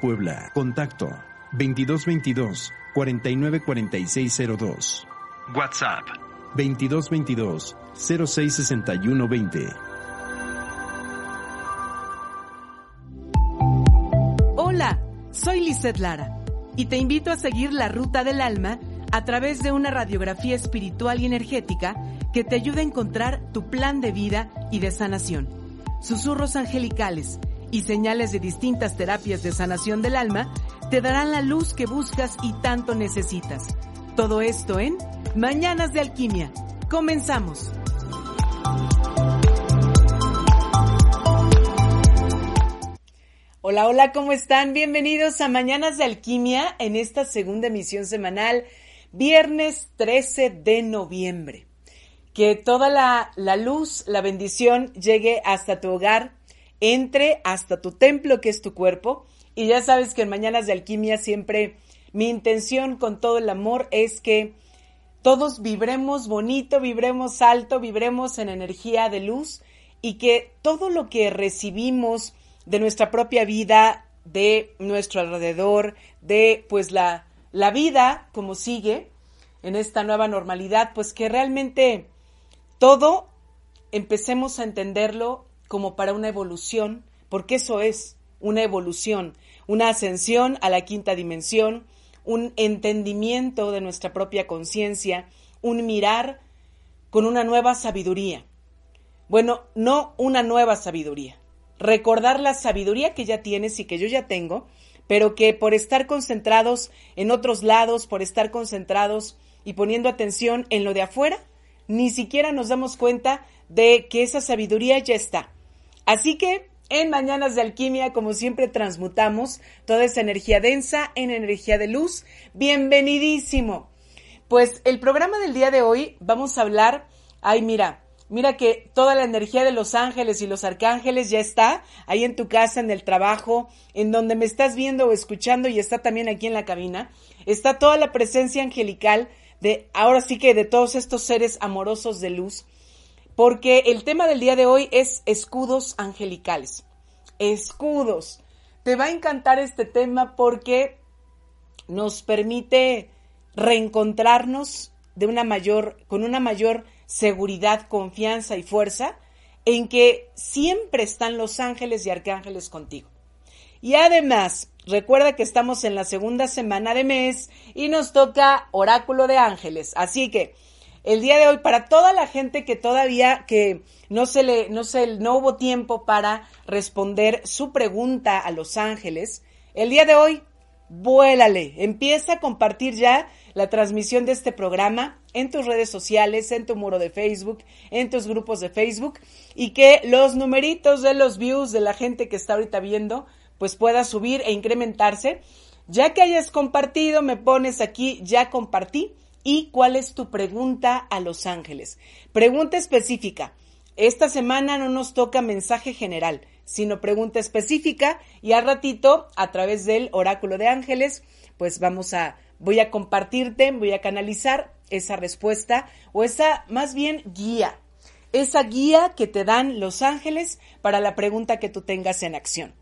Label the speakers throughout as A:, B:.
A: Puebla. Contacto 2222 494602. WhatsApp 2222 066120.
B: Hola, soy Lizeth Lara y te invito a seguir la ruta del alma a través de una radiografía espiritual y energética que te ayuda a encontrar tu plan de vida y de sanación. Susurros angelicales y señales de distintas terapias de sanación del alma te darán la luz que buscas y tanto necesitas. Todo esto en Mañanas de Alquimia. Comenzamos. Hola, hola, ¿cómo están? Bienvenidos a Mañanas de Alquimia en esta segunda emisión semanal, viernes 13 de noviembre. Que toda la, la luz, la bendición llegue hasta tu hogar, entre hasta tu templo que es tu cuerpo. Y ya sabes que en Mañanas de Alquimia siempre mi intención con todo el amor es que todos vibremos bonito, vibremos alto, vibremos en energía de luz y que todo lo que recibimos de nuestra propia vida, de nuestro alrededor, de pues la, la vida como sigue en esta nueva normalidad, pues que realmente todo empecemos a entenderlo como para una evolución, porque eso es una evolución, una ascensión a la quinta dimensión, un entendimiento de nuestra propia conciencia, un mirar con una nueva sabiduría. Bueno, no una nueva sabiduría, recordar la sabiduría que ya tienes y que yo ya tengo, pero que por estar concentrados en otros lados, por estar concentrados y poniendo atención en lo de afuera, ni siquiera nos damos cuenta de que esa sabiduría ya está. Así que en Mañanas de Alquimia, como siempre, transmutamos toda esa energía densa en energía de luz. Bienvenidísimo. Pues el programa del día de hoy vamos a hablar, ay mira, mira que toda la energía de los ángeles y los arcángeles ya está ahí en tu casa, en el trabajo, en donde me estás viendo o escuchando y está también aquí en la cabina. Está toda la presencia angelical de, ahora sí que de todos estos seres amorosos de luz porque el tema del día de hoy es escudos angelicales. Escudos. Te va a encantar este tema porque nos permite reencontrarnos con una mayor seguridad, confianza y fuerza en que siempre están los ángeles y arcángeles contigo. Y además, recuerda que estamos en la segunda semana de mes y nos toca oráculo de ángeles. Así que el día de hoy para toda la gente que todavía que no se le no se no hubo tiempo para responder su pregunta a Los Ángeles, el día de hoy vuélale, empieza a compartir ya la transmisión de este programa en tus redes sociales, en tu muro de Facebook, en tus grupos de Facebook y que los numeritos de los views de la gente que está ahorita viendo pues pueda subir e incrementarse. Ya que hayas compartido, me pones aquí ya compartí ¿Y cuál es tu pregunta a los ángeles? Pregunta específica. esta semana no nos toca mensaje general, sino pregunta específica y al ratito, a través del oráculo de ángeles, pues vamos a, voy a compartirte, voy a canalizar esa respuesta o esa más bien guía, esa guía que te dan los ángeles para la pregunta que tú tengas en acción.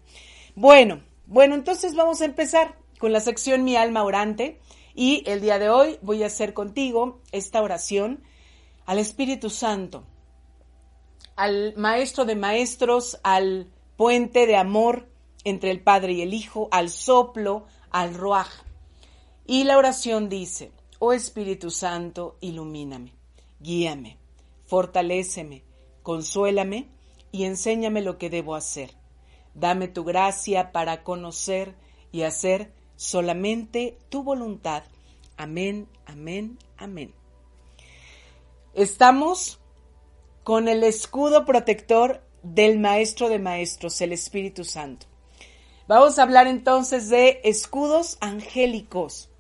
B: Bueno, bueno, entonces vamos a empezar con la sección Mi alma orante y el día de hoy voy a hacer contigo esta oración al Espíritu Santo, al Maestro de Maestros, al puente de amor entre el Padre y el Hijo, al soplo, al ruaj. Y la oración dice, oh Espíritu Santo, ilumíname, guíame, fortaléceme, consuélame y enséñame lo que debo hacer. Dame tu gracia para conocer y hacer solamente tu voluntad. Amén, amén, amén. Estamos con el escudo protector del Maestro de Maestros, el Espíritu Santo. Vamos a hablar entonces de escudos angélicos.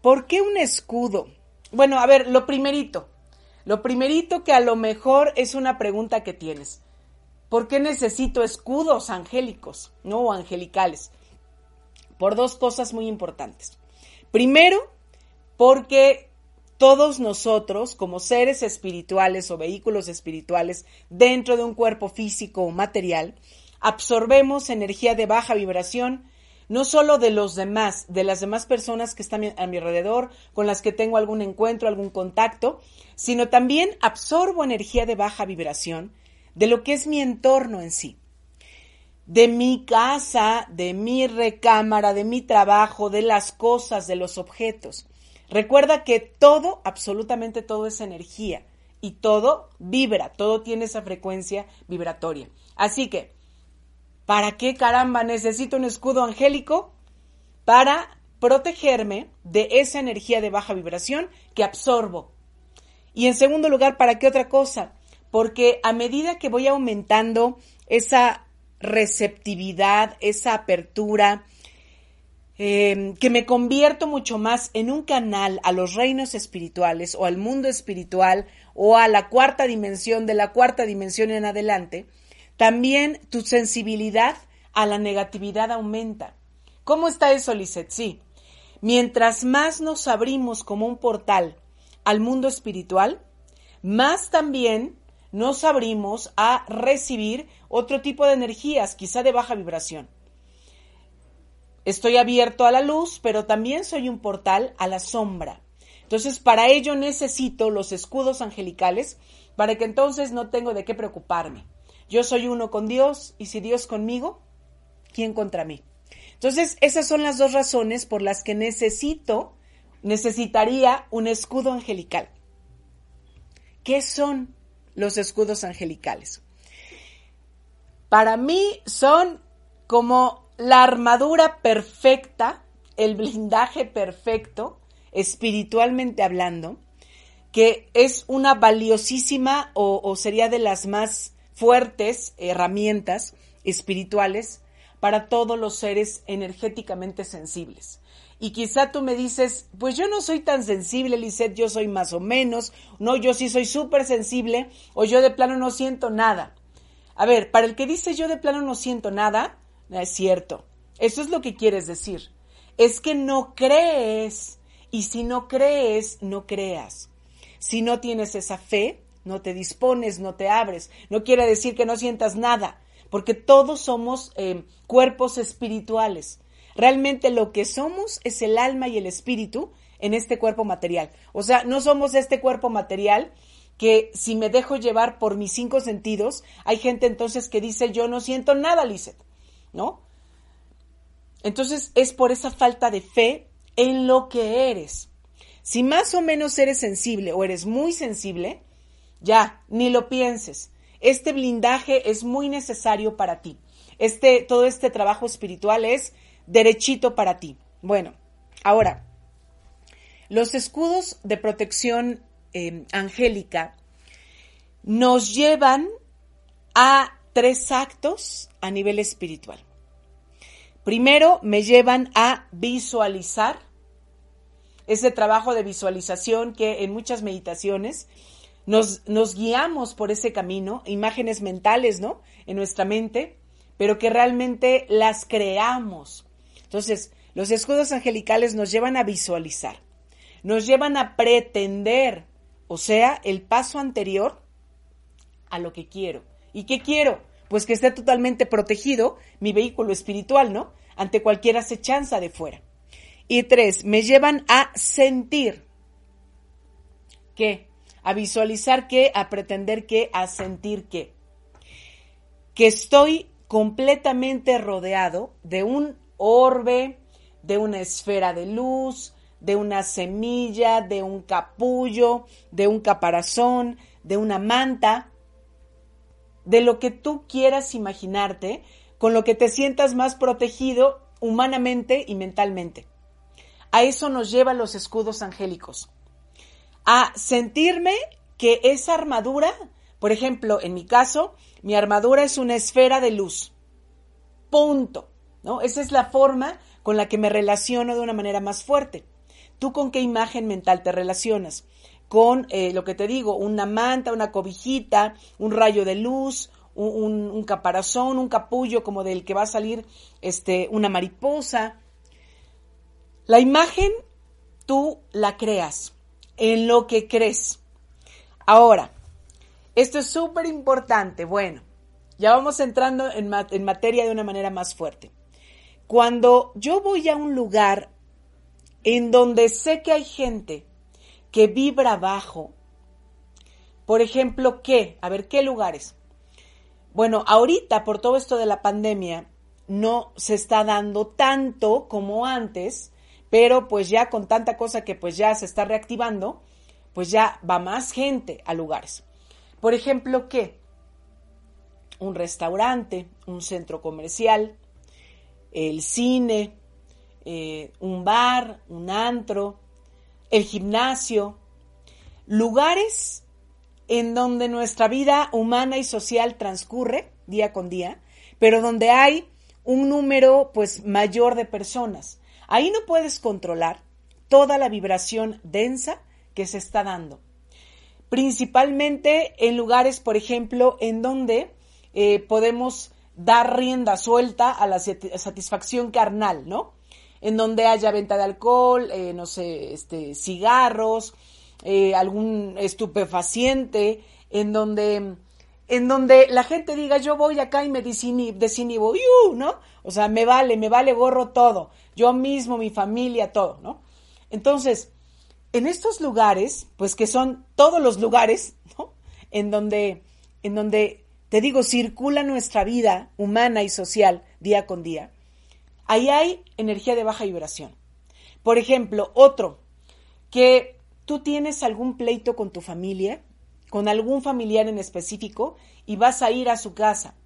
B: ¿Por qué un escudo? Bueno, a ver, lo primerito. Lo primerito que a lo mejor es una pregunta que tienes. ¿Por qué necesito escudos angélicos, no angelicales? Por dos cosas muy importantes. Primero, porque todos nosotros, como seres espirituales o vehículos espirituales dentro de un cuerpo físico o material, absorbemos energía de baja vibración, no solo de los demás, de las demás personas que están a mi alrededor, con las que tengo algún encuentro, algún contacto, sino también absorbo energía de baja vibración de lo que es mi entorno en sí, de mi casa, de mi recámara, de mi trabajo, de las cosas, de los objetos. Recuerda que todo, absolutamente todo es energía y todo vibra, todo tiene esa frecuencia vibratoria. Así que, ¿para qué caramba necesito un escudo angélico? Para protegerme de esa energía de baja vibración que absorbo. Y en segundo lugar, ¿para qué otra cosa? Porque a medida que voy aumentando esa receptividad, esa apertura, Em, que me convierto mucho más en un canal a los reinos espirituales o al mundo espiritual o a la cuarta dimensión, de la cuarta dimensión en adelante, también tu sensibilidad a la negatividad aumenta. ¿Cómo está eso, Lisette? Sí. Mientras más nos abrimos como un portal al mundo espiritual, más también nos abrimos a recibir otro tipo de energías, quizá de baja vibración. Estoy abierto a la luz, pero también soy un portal a la sombra. Entonces, para ello necesito los escudos angelicales para que entonces no tengo de qué preocuparme. Yo soy uno con Dios y si Dios conmigo, ¿quién contra mí? Entonces, esas son las dos razones por las que necesito, necesitaría un escudo angelical. ¿Qué son los escudos angelicales? Para mí son como la armadura perfecta, el blindaje perfecto, espiritualmente hablando, que es una valiosísima o, sería de las más fuertes herramientas espirituales para todos los seres energéticamente sensibles. Y quizá tú me dices, pues yo no soy tan sensible, Lisette, yo soy más o menos, no, yo sí soy súper sensible, o yo de plano no siento nada. A ver, para el que dice yo de plano no siento nada, es cierto. Eso es lo que quieres decir. Es que no crees. Y si no crees, no creas. Si no tienes esa fe, no te dispones, no te abres. No quiere decir que no sientas nada, porque todos somos eh, cuerpos espirituales. Realmente lo que somos es el alma y el espíritu en este cuerpo material. O sea, no somos este cuerpo material que si me dejo llevar por mis cinco sentidos, hay gente entonces que dice yo no siento nada, Lizeth. ¿no? Entonces es por esa falta de fe en lo que eres. Si más o menos eres sensible o eres muy sensible, ya, ni lo pienses. Este blindaje es muy necesario para ti. Este, todo este trabajo espiritual es derechito para ti. Bueno, ahora, los escudos de protección eh, angélica nos llevan a tres actos a nivel espiritual. Primero, me llevan a visualizar ese trabajo de visualización que en muchas meditaciones nos, nos guiamos por ese camino, imágenes mentales, ¿no? En nuestra mente, pero que realmente las creamos. Entonces, los escudos angelicales nos llevan a visualizar, nos llevan a pretender, o sea, el paso anterior a lo que quiero. ¿Y qué quiero? Pues que esté totalmente protegido mi vehículo espiritual, ¿no? Ante cualquier acechanza de fuera. Y tres, me llevan a sentir. ¿Qué? A visualizar qué, a pretender qué, a sentir qué. Que estoy completamente rodeado de un orbe, de una esfera de luz, de una semilla, de un capullo, de un caparazón, de una manta, de lo que tú quieras imaginarte, con lo que te sientas más protegido humanamente y mentalmente. A eso nos llevan los escudos angélicos. A sentirme que esa armadura, por ejemplo, en mi caso, mi armadura es una esfera de luz. Punto. Esa es la forma con la que me relaciono de una manera más fuerte. ¿Tú con qué imagen mental te relacionas? Con eh, lo que te digo, una manta, una cobijita, un rayo de luz, un, caparazón, un capullo como del que va a salir este, una mariposa. La imagen tú la creas en lo que crees. Ahora, esto es súper importante. Bueno, ya vamos entrando en, en, materia de una manera más fuerte. Cuando yo voy a un lugar en donde sé que hay gente que vibra bajo, por ejemplo, ¿qué? A ver, ¿qué lugares? Bueno, ahorita por todo esto de la pandemia no se está dando tanto como antes, pero pues ya con tanta cosa que pues ya se está reactivando, pues ya va más gente a lugares. Por ejemplo, ¿qué? Un restaurante, un centro comercial, el cine, eh, un bar, un antro, el gimnasio, lugares en donde nuestra vida humana y social transcurre día con día, pero donde hay un número pues mayor de personas. Ahí no puedes controlar toda la vibración densa que se está dando. Principalmente en lugares, por ejemplo, en donde eh, podemos dar rienda suelta a la satisfacción carnal, ¿no? En donde haya venta de alcohol, eh, no sé, este, cigarros, eh, algún estupefaciente, en donde en donde la gente diga yo voy acá y me desinhibo, ¿no? O sea, me vale, me vale gorro todo, yo mismo, mi familia, todo, ¿no? Entonces, en estos lugares, pues que son todos los lugares, ¿no? En donde, en donde, te digo, circula nuestra vida humana y social día con día, ahí hay energía de baja vibración. Por ejemplo, otro, que tú tienes algún pleito con tu familia, con algún familiar en específico y vas a ir a su casa.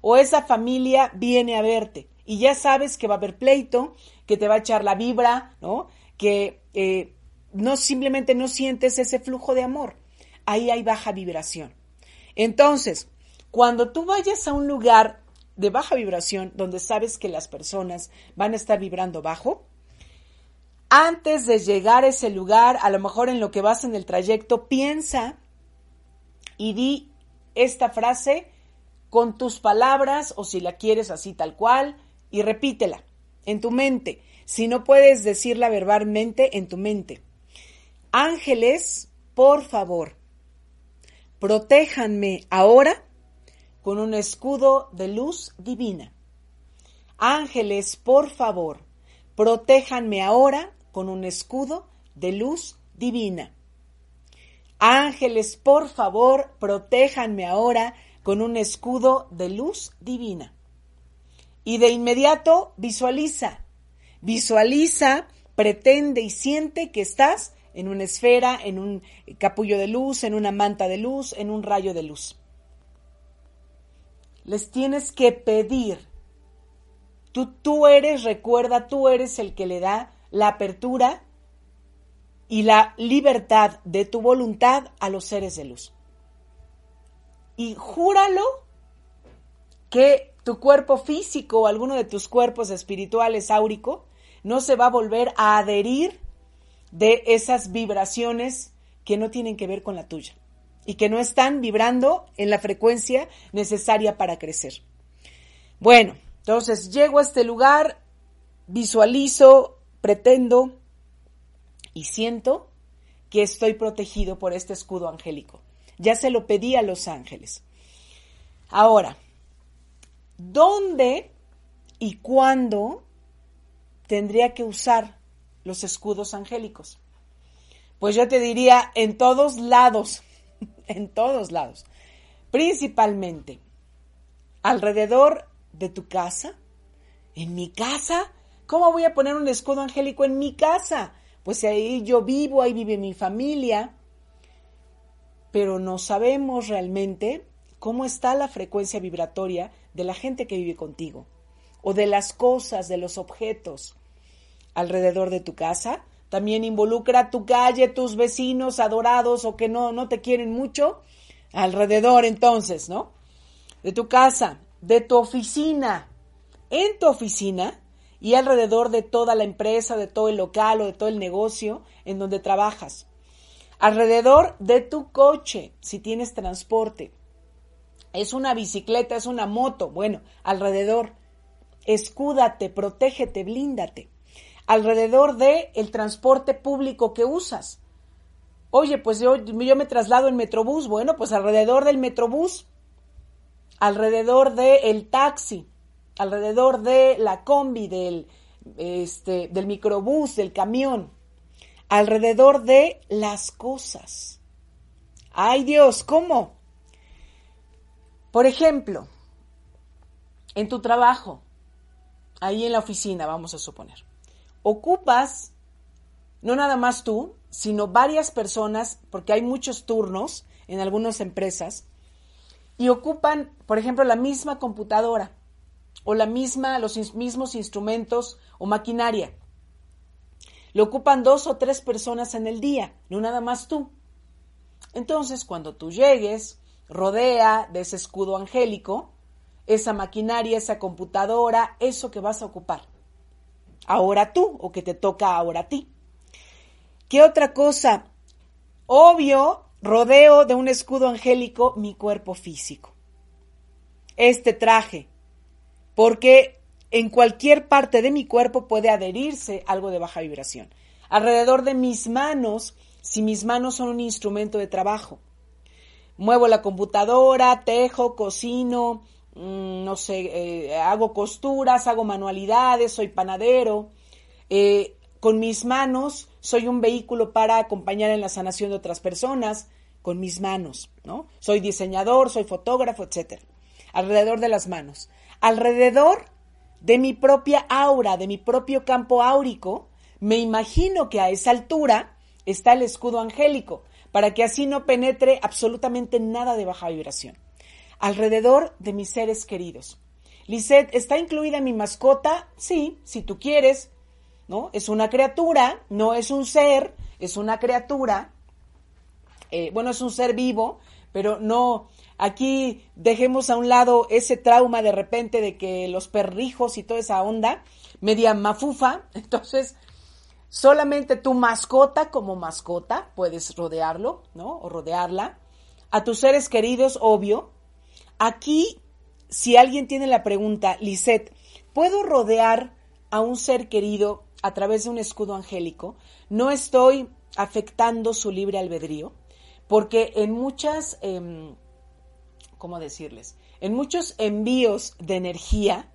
B: O esa familia viene a verte y ya sabes que va a haber pleito, que te va a echar la vibra, ¿no? Que eh, no simplemente no sientes ese flujo de amor. Ahí hay baja vibración. Entonces, cuando tú vayas a un lugar de baja vibración donde sabes que las personas van a estar vibrando bajo, antes de llegar a ese lugar, a lo mejor en lo que vas en el trayecto, piensa y di esta frase con tus palabras o si la quieres así tal cual y repítela en tu mente. Si no puedes decirla verbalmente, en tu mente. Ángeles, por favor, protéjanme ahora con un escudo de luz divina. Ángeles, por favor, protéjanme ahora con un escudo de luz divina. Ángeles, por favor, protéjanme ahora con un escudo de luz divina. Y de inmediato visualiza, visualiza, pretende y siente que estás en una esfera, en un capullo de luz, en una manta de luz, en un rayo de luz. Les tienes que pedir. Tú, tú eres, recuerda, tú eres el que le da la apertura y la libertad de tu voluntad a los seres de luz. Y júralo que tu cuerpo físico o alguno de tus cuerpos espirituales áurico no se va a volver a adherir de esas vibraciones que no tienen que ver con la tuya. Y que no están vibrando en la frecuencia necesaria para crecer. Bueno, entonces llego a este lugar, visualizo, pretendo y siento que estoy protegido por este escudo angélico. Ya se lo pedí a los ángeles. Ahora, ¿dónde y cuándo tendría que usar los escudos angélicos? Pues yo te diría en todos lados, en todos lados. Principalmente alrededor de tu casa. ¿En mi casa? ¿Cómo voy a poner un escudo angélico en mi casa? Pues ahí yo vivo, ahí vive mi familia. Pero no sabemos realmente cómo está la frecuencia vibratoria de la gente que vive contigo o de las cosas, de los objetos alrededor de tu casa también involucra tu calle, tus vecinos adorados o que no, no te quieren mucho alrededor entonces, ¿no? De tu casa, de tu oficina, en tu oficina y alrededor de toda la empresa, de todo el local o de todo el negocio en donde trabajas. Alrededor de tu coche, si tienes transporte. Es una bicicleta, es una moto. Bueno, alrededor. Escúdate, protégete, blíndate alrededor del el transporte público que usas. Oye, pues yo, yo me traslado en Metrobús, bueno, pues alrededor del Metrobús, alrededor del taxi, alrededor de la combi, del, este, del microbús, del camión, alrededor de las cosas. Ay Dios, ¿cómo? Por ejemplo, en tu trabajo, ahí en la oficina, vamos a suponer ocupas, no nada más tú, sino varias personas, porque hay muchos turnos en algunas empresas, y ocupan, por ejemplo, la misma computadora o la misma, los mismos instrumentos o maquinaria. Lo ocupan dos o tres personas en el día, no nada más tú. Entonces, cuando tú llegues, rodea de ese escudo angélico esa maquinaria, esa computadora, eso que vas a ocupar ahora tú o que te toca ahora a ti. ¿Qué otra cosa? Obvio, rodeo de un escudo angélico mi cuerpo físico. Este traje, porque en cualquier parte de mi cuerpo puede adherirse algo de baja vibración. Alrededor de mis manos, si mis manos son un instrumento de trabajo. Muevo la computadora, tejo, cocino, no sé, eh, hago costuras, hago manualidades, soy panadero. Eh, con mis manos soy un vehículo para acompañar en la sanación de otras personas, con mis manos, ¿no? Soy diseñador, soy fotógrafo, etc. Alrededor de las manos. Alrededor de mi propia aura, de mi propio campo áurico, me imagino que a esa altura está el escudo angélico, para que así no penetre absolutamente nada de baja vibración alrededor de mis seres queridos. Lisette, ¿está incluida mi mascota? Sí, si tú quieres, ¿no? Es una criatura, no es un ser, es una criatura. Eh, bueno, es un ser vivo, pero no, aquí dejemos a un lado ese trauma de repente de que los perrijos y toda esa onda, media mafufa, entonces solamente tu mascota como mascota puedes rodearlo, ¿no? O rodearla. A tus seres queridos, obvio, Aquí, si alguien tiene la pregunta, Lisette, ¿puedo rodear a un ser querido a través de un escudo angélico? ¿No estoy afectando su libre albedrío? Porque en muchas, em, ¿cómo decirles? En muchos envíos de energía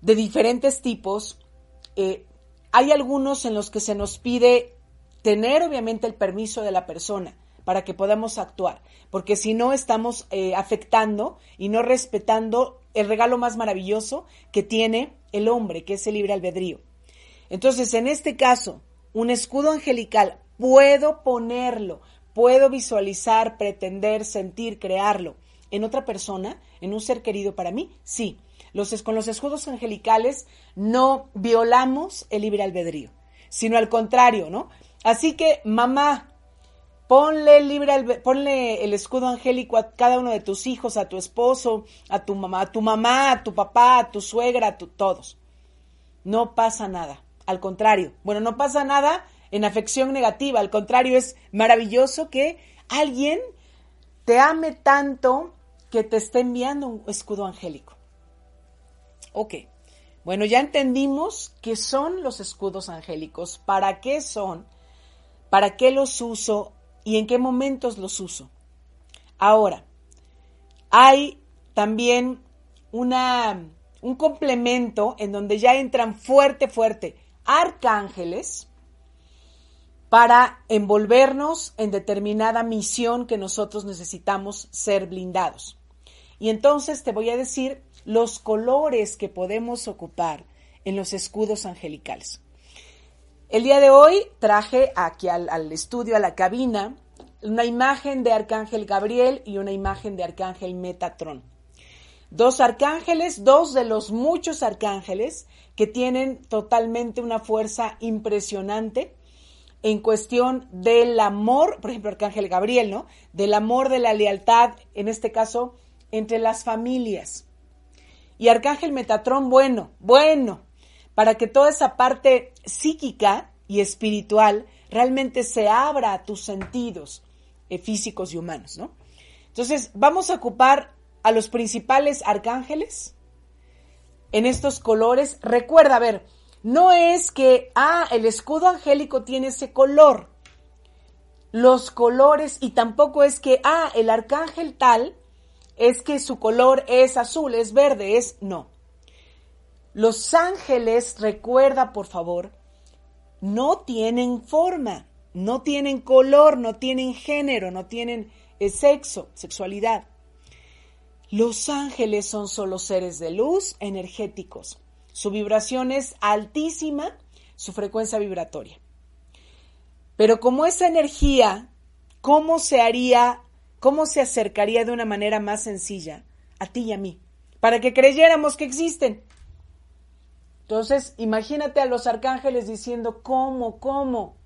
B: de diferentes tipos, eh, hay algunos en los que se nos pide tener obviamente el permiso de la persona para que podamos actuar, porque si no estamos eh, afectando y no respetando el regalo más maravilloso que tiene el hombre, que es el libre albedrío. Entonces, en este caso, un escudo angelical, puedo ponerlo, puedo visualizar, pretender, sentir, crearlo en otra persona, en un ser querido para mí, sí. Los, con los escudos angelicales no violamos el libre albedrío, sino al contrario, ¿no? Así que, mamá, Ponle, el escudo angélico a cada uno de tus hijos, a tu esposo, a tu mamá, a tu mamá, a tu papá, a tu suegra, a todos. No pasa nada. Al contrario, bueno, no pasa nada en afección negativa. Al contrario, es maravilloso que alguien te ame tanto que te esté enviando un escudo angélico. Ok, bueno, ya entendimos qué son los escudos angélicos, para qué son, para qué los uso y en qué momentos los uso. Ahora, hay también una, un complemento en donde ya entran fuerte, fuerte arcángeles para envolvernos en determinada misión que nosotros necesitamos ser blindados. Y entonces te voy a decir los colores que podemos ocupar en los escudos angelicales. El día de hoy traje aquí al, al, estudio, a la cabina, una imagen de Arcángel Gabriel y una imagen de Arcángel Metatrón. Dos arcángeles, dos de los muchos arcángeles que tienen totalmente una fuerza impresionante en cuestión del amor, por ejemplo, Arcángel Gabriel, ¿no? Del amor, de la lealtad, en este caso, entre las familias. Y Arcángel Metatrón, bueno, bueno, para que toda esa parte psíquica y espiritual realmente se abra a tus sentidos eh, físicos y humanos, ¿no? Entonces, vamos a ocupar a los principales arcángeles en estos colores. Recuerda, a ver, no es que, ah, el escudo angélico tiene ese color. Los colores, y tampoco es que, ah, el arcángel tal, es que su color es azul, es verde, es no. Los ángeles, recuerda por favor, no tienen forma, no tienen color, no tienen género, no tienen eh, sexo, sexualidad. Los ángeles son solo seres de luz energéticos. Su vibración es altísima, su frecuencia vibratoria. Pero como esa energía, ¿cómo se haría, cómo se acercaría de una manera más sencilla a ti y a mí? Para que creyéramos que existen. Entonces, imagínate a los arcángeles diciendo, ¿cómo, cómo?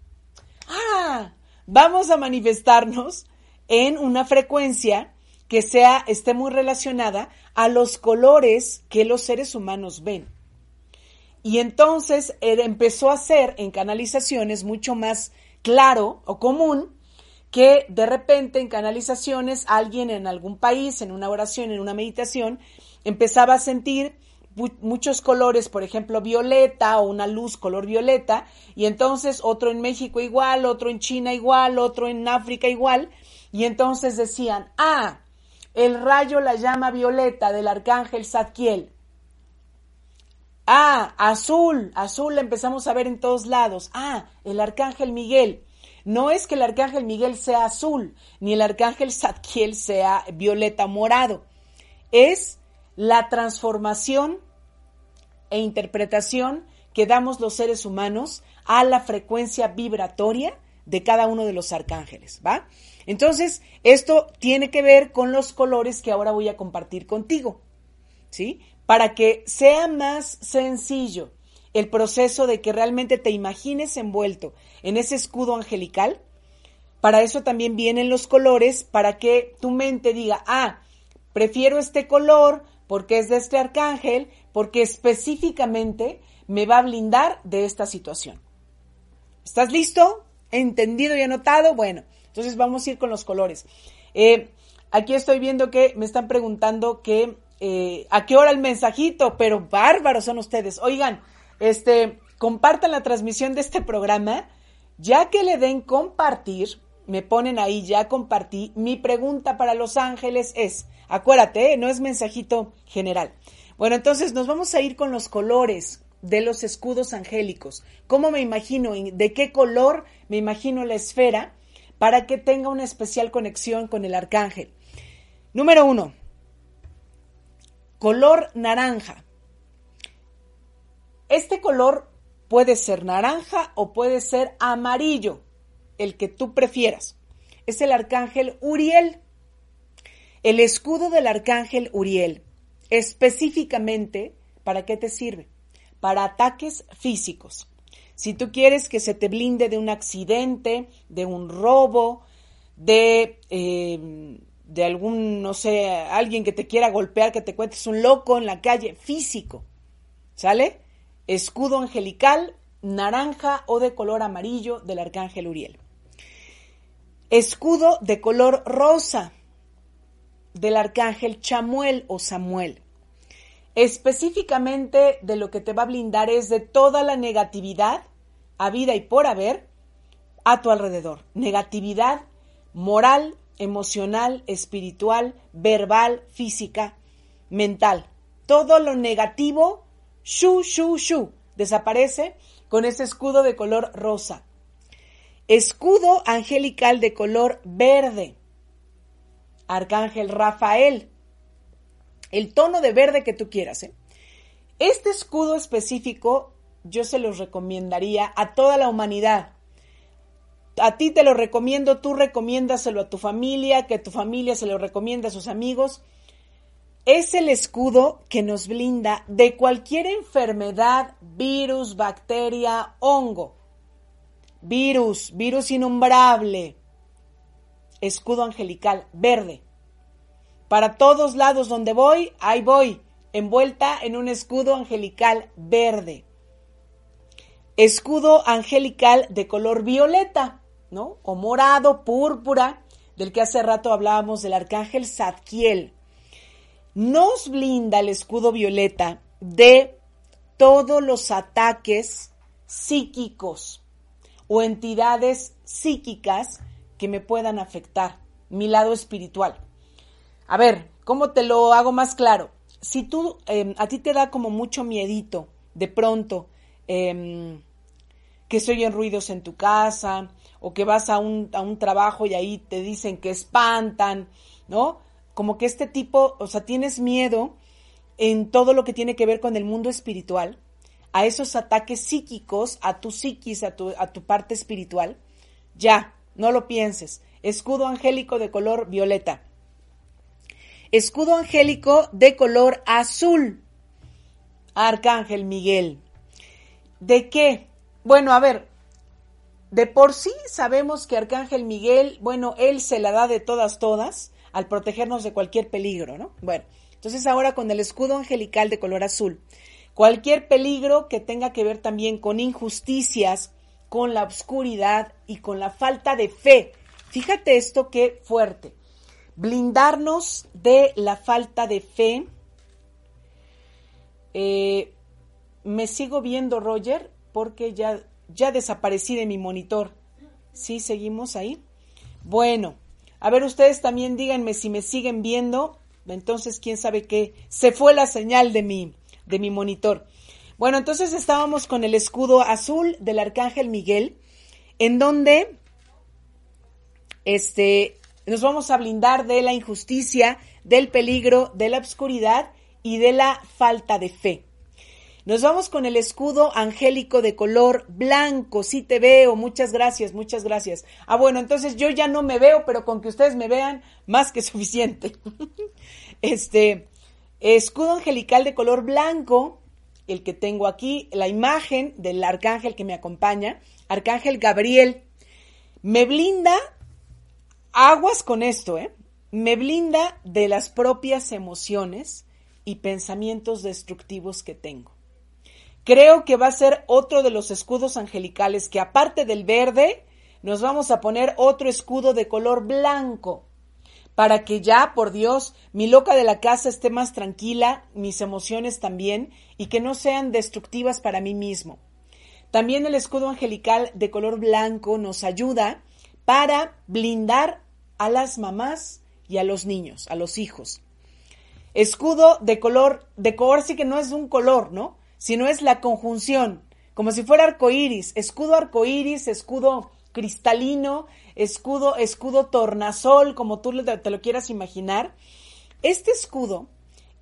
B: Ah, vamos a manifestarnos en una frecuencia que sea, esté muy relacionada a los colores que los seres humanos ven. Y entonces empezó a ser en canalizaciones mucho más claro o común que de repente en canalizaciones alguien en algún país, en una oración, en una meditación, empezaba a sentir muchos colores, por ejemplo, violeta o una luz color violeta, y entonces otro en México igual, otro en China igual, otro en África igual, y entonces decían, ah, el rayo la llama violeta del arcángel Zadkiel. Ah, azul, azul la empezamos a ver en todos lados. Ah, el arcángel Miguel. No es que el arcángel Miguel sea azul, ni el arcángel Zadkiel sea violeta morado. Es la transformación e interpretación que damos los seres humanos a la frecuencia vibratoria de cada uno de los arcángeles, ¿va? Entonces, esto tiene que ver con los colores que ahora voy a compartir contigo, ¿sí? para que sea más sencillo el proceso de que realmente te imagines envuelto en ese escudo angelical. Para eso también vienen los colores, para que tu mente diga, ah, prefiero este color porque es de este arcángel, porque específicamente me va a blindar de esta situación. ¿Estás listo? ¿Entendido y anotado? Bueno, entonces vamos a ir con los colores. Eh, aquí estoy viendo que me están preguntando eh, a qué hora el mensajito, pero bárbaros son ustedes. Oigan, este, compartan la transmisión de este programa, ya que le den compartir, me ponen ahí, ya compartí. Mi pregunta para Los Ángeles es, acuérdate, ¿eh? no es mensajito general. Bueno, entonces nos vamos a ir con los colores de los escudos angélicos. ¿Cómo me imagino? ¿De qué color me imagino la esfera? Para que tenga una especial conexión con el arcángel. Número uno, color naranja. Este color puede ser naranja o puede ser amarillo, el que tú prefieras. Es el arcángel Uriel. El escudo del arcángel Uriel, específicamente, ¿para qué te sirve? Para ataques físicos. Si tú quieres que se te blinde de un accidente, de un robo, de eh, de algún, no sé, alguien que te quiera golpear, que te cuentes un loco en la calle, físico. ¿Sale? Escudo angelical, naranja o de color amarillo del arcángel Uriel. Escudo de color rosa. Del arcángel Chamuel o Samuel. Específicamente de lo que te va a blindar es de toda la negatividad, a vida y por haber, a tu alrededor. Negatividad moral, emocional, espiritual, verbal, física, mental. Todo lo negativo, shu, shu, shu, desaparece con ese escudo de color rosa. Escudo angelical de color verde. Arcángel Rafael el tono de verde que tú quieras. ¿eh? Este escudo específico yo se los recomendaría a toda la humanidad. A ti te lo recomiendo, tú recomiéndaselo a tu familia, que tu familia se lo recomienda a sus amigos. Es el escudo que nos blinda de cualquier enfermedad, virus, bacteria, hongo. Virus, virus innombrable. Escudo angelical, verde. Para todos lados donde voy, ahí voy, envuelta en un escudo angelical verde. Escudo angelical de color violeta, ¿no? O morado, púrpura, del que hace rato hablábamos del arcángel Zadkiel. Nos blinda el escudo violeta de todos los ataques psíquicos o entidades psíquicas que me puedan afectar, mi lado espiritual. A ver, ¿cómo te lo hago más claro? Si tú, em, a ti te da como mucho miedito, de pronto, em, que se oyen ruidos en tu casa, o que vas a un, a un trabajo y ahí te dicen que espantan, ¿no? Como que este tipo, o sea, tienes miedo en todo lo que tiene que ver con el mundo espiritual, a esos ataques psíquicos, a tu psiquis, a tu, a tu parte espiritual, ya, no lo pienses. Escudo angélico de color violeta escudo angélico de color azul. Arcángel Miguel. ¿De qué? Bueno, a ver, de por sí sabemos que Arcángel Miguel, bueno, él se la da de todas, todas, al protegernos de cualquier peligro, ¿no? Bueno, entonces ahora con el escudo angelical de color azul, cualquier peligro que tenga que ver también con injusticias, con la oscuridad y con la falta de fe. Fíjate esto qué fuerte blindarnos de la falta de fe. Eh, me sigo viendo, Roger, porque ya, ya desaparecí de mi monitor. ¿Sí? ¿Seguimos ahí? Bueno, a ver, ustedes también díganme si me siguen viendo. Entonces, quién sabe qué. Se fue la señal de mi, de mi monitor. Bueno, entonces estábamos con el escudo azul del arcángel Miguel, en donde este, nos vamos a blindar de la injusticia, del peligro, de la obscuridad y de la falta de fe. Nos vamos con el escudo angélico de color blanco. Sí te veo. Muchas gracias, muchas gracias. Ah, bueno, entonces yo ya no me veo, pero con que ustedes me vean, más que suficiente. este, escudo angelical de color blanco, el que tengo aquí, la imagen del arcángel que me acompaña, arcángel Gabriel, me blinda Aguas con esto, ¿eh? Me blinda de las propias emociones y pensamientos destructivos que tengo. Creo que va a ser otro de los escudos angelicales que aparte del verde, nos vamos a poner otro escudo de color blanco para que ya, por Dios, mi loca de la casa esté más tranquila, mis emociones también, y que no sean destructivas para mí mismo. También el escudo angelical de color blanco nos ayuda para blindar a las mamás y a los niños, a los hijos. Escudo de color, de color sí que no es un color, ¿no? Sino es la conjunción, como si fuera arcoíris, escudo arcoíris, escudo cristalino, escudo, escudo tornasol, como tú te lo quieras imaginar. Este escudo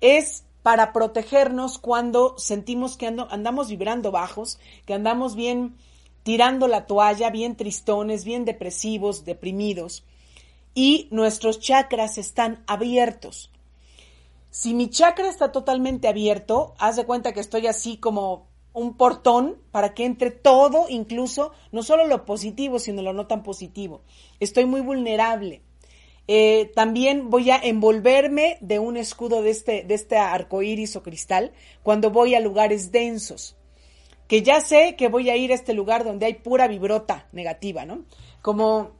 B: es para protegernos cuando sentimos que andamos vibrando bajos, que andamos bien tirando la toalla, bien tristones, bien depresivos, deprimidos y nuestros chakras están abiertos. Si mi chakra está totalmente abierto, haz de cuenta que estoy así como un portón para que entre todo, incluso no solo lo positivo, sino lo no tan positivo. Estoy muy vulnerable. Eh, también voy a envolverme de un escudo de este, de este arco iris o cristal cuando voy a lugares densos. Que ya sé que voy a ir a este lugar donde hay pura vibrota negativa, ¿no? Como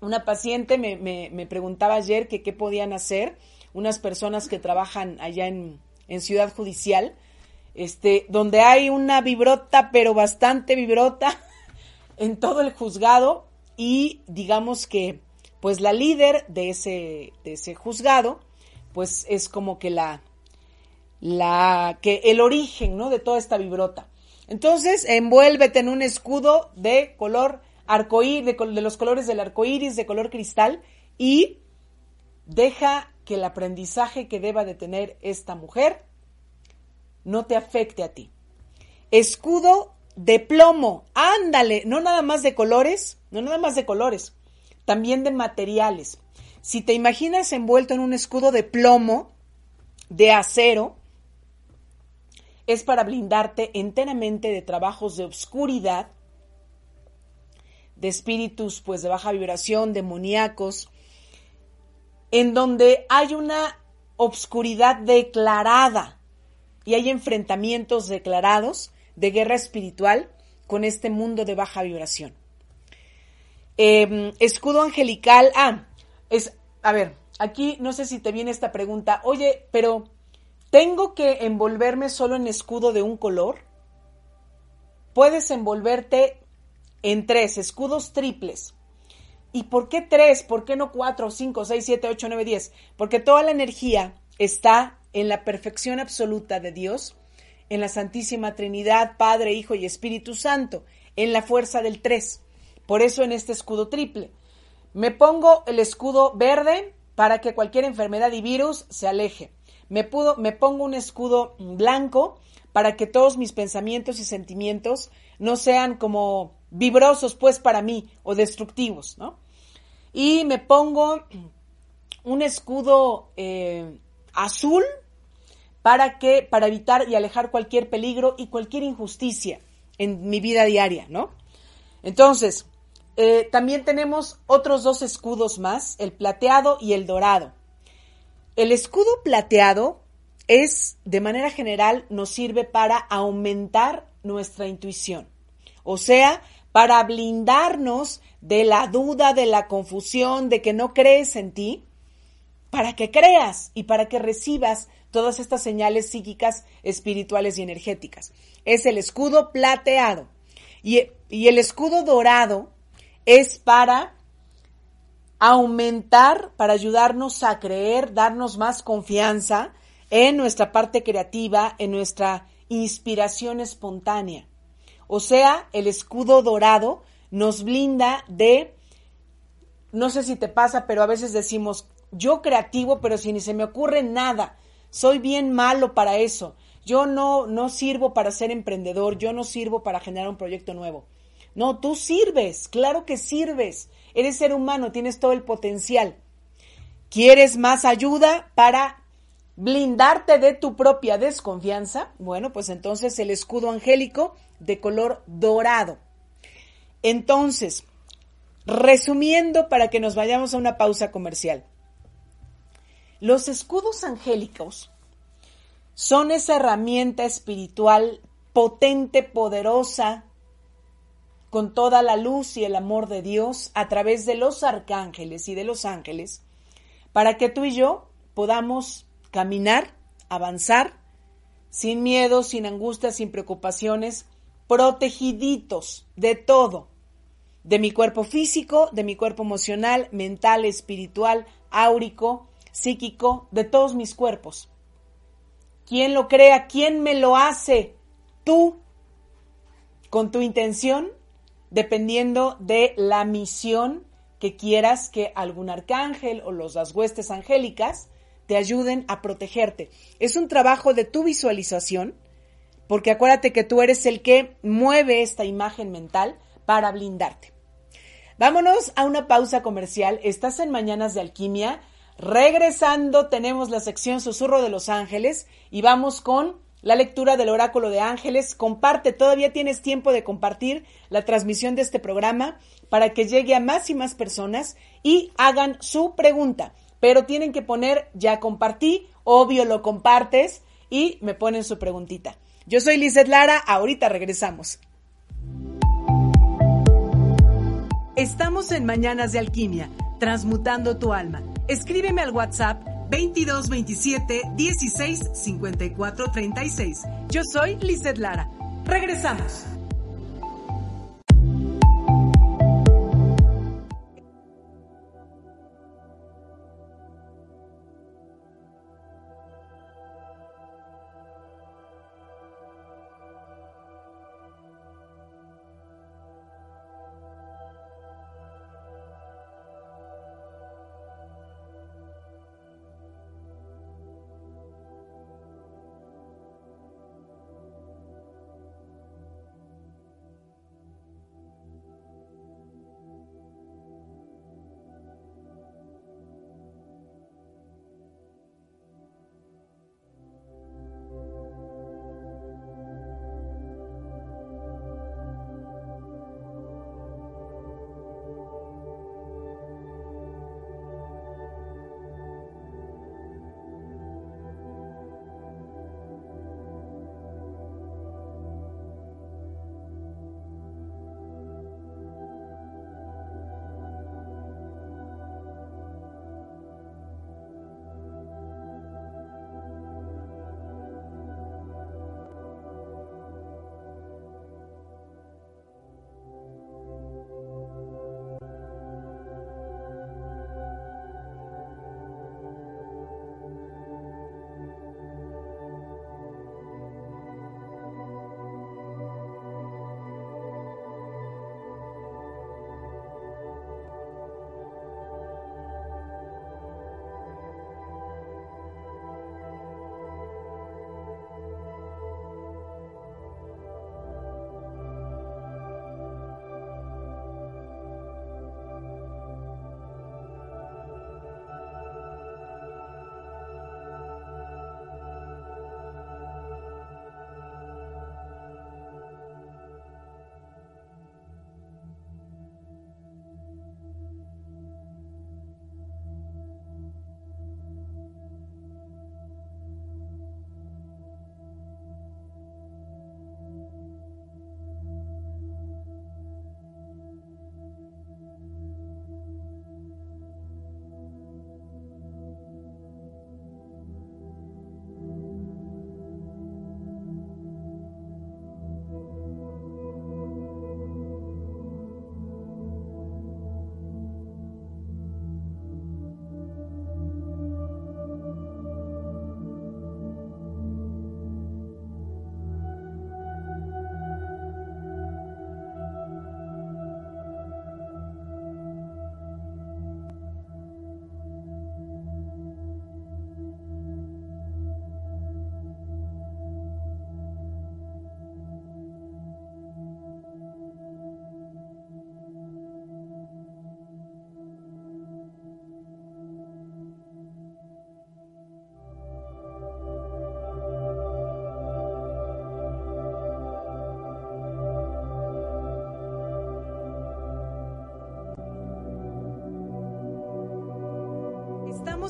B: Una paciente me, me, preguntaba ayer que qué podían hacer unas personas que trabajan allá en, en Ciudad Judicial, este, donde hay una vibrota, pero bastante vibrota en todo el juzgado y digamos que pues la líder de ese, de ese juzgado pues es como que la, la, que el origen, ¿no? De toda esta vibrota. Entonces, envuélvete en un escudo de color arcoíris, de, de los colores del arco iris, de color cristal, y deja que el aprendizaje que deba de tener esta mujer no te afecte a ti. Escudo de plomo, ándale, no nada más de colores, no nada más de colores, también de materiales. Si te imaginas envuelto en un escudo de plomo, de acero, es para blindarte enteramente de trabajos de obscuridad, de espíritus pues de baja vibración, demoníacos, en donde hay una obscuridad declarada y hay enfrentamientos declarados de guerra espiritual con este mundo de baja vibración. Em, escudo angelical, ah, es, a ver, aquí no sé si te viene esta pregunta, oye, pero ¿tengo que envolverme solo en escudo de un color? Puedes envolverte en tres, escudos triples. ¿Y por qué tres? ¿Por qué no cuatro, cinco, seis, siete, ocho, nueve, diez? Porque toda la energía está en la perfección absoluta de Dios, en la Santísima Trinidad, Padre, Hijo y Espíritu Santo, en la fuerza del tres. Por eso en este escudo triple. Me pongo el escudo verde para que cualquier enfermedad y virus se aleje. Me, pudo, me pongo un escudo blanco para que todos mis pensamientos y sentimientos no sean como vibrosos pues para mí o destructivos, ¿no? Y me pongo un escudo eh, azul para que para evitar y alejar cualquier peligro y cualquier injusticia en mi vida diaria, ¿no? Entonces, eh, también tenemos otros dos escudos más, el plateado y el dorado. El escudo plateado es, de manera general, nos sirve para aumentar nuestra intuición, o sea, para blindarnos de la duda, de la confusión, de que no crees en ti, para que creas y para que recibas todas estas señales psíquicas, espirituales y energéticas. Es el escudo plateado. Y, el escudo dorado es para aumentar, para ayudarnos a creer, darnos más confianza en nuestra parte creativa, en nuestra inspiración espontánea. O sea, el escudo dorado nos blinda de, no sé si te pasa, pero a veces decimos, yo creativo, pero si ni se me ocurre nada, soy bien malo para eso. Yo no, no sirvo para ser emprendedor, yo no sirvo para generar un proyecto nuevo. No, tú sirves, claro que sirves. Eres ser humano, tienes todo el potencial. ¿Quieres más ayuda para blindarte de tu propia desconfianza? Bueno, pues entonces el escudo angélico de color dorado. Entonces, resumiendo para que nos vayamos a una pausa comercial. Los escudos angélicos son esa herramienta espiritual potente, poderosa, con toda la luz y el amor de Dios a través de los arcángeles y de los ángeles, para que tú y yo podamos caminar, avanzar, sin miedo, sin angustia, sin preocupaciones, protegiditos de todo, de mi cuerpo físico, de mi cuerpo emocional, mental, espiritual, áurico, psíquico de todos mis cuerpos. ¿Quién lo crea? ¿Quién me lo hace? Tú, con tu intención, dependiendo de la misión que quieras que algún arcángel o los las huestes angélicas te ayuden a protegerte. Es un trabajo de tu visualización, porque acuérdate que tú eres el que mueve esta imagen mental para blindarte. Vámonos a una pausa comercial. Estás en Mañanas de Alquimia. Regresando tenemos la sección Susurro de los Ángeles y vamos con la lectura del oráculo de ángeles. Comparte, todavía tienes tiempo de compartir la transmisión de este programa para que llegue a más y más personas y hagan su pregunta. Pero tienen que poner ya compartí, obvio lo compartes y me ponen su preguntita. Yo soy Lizeth Lara, ahorita regresamos. Estamos en Mañanas de Alquimia, transmutando tu alma. Escríbeme al WhatsApp 2227 16 54 36. Yo soy Lizeth Lara. Regresamos.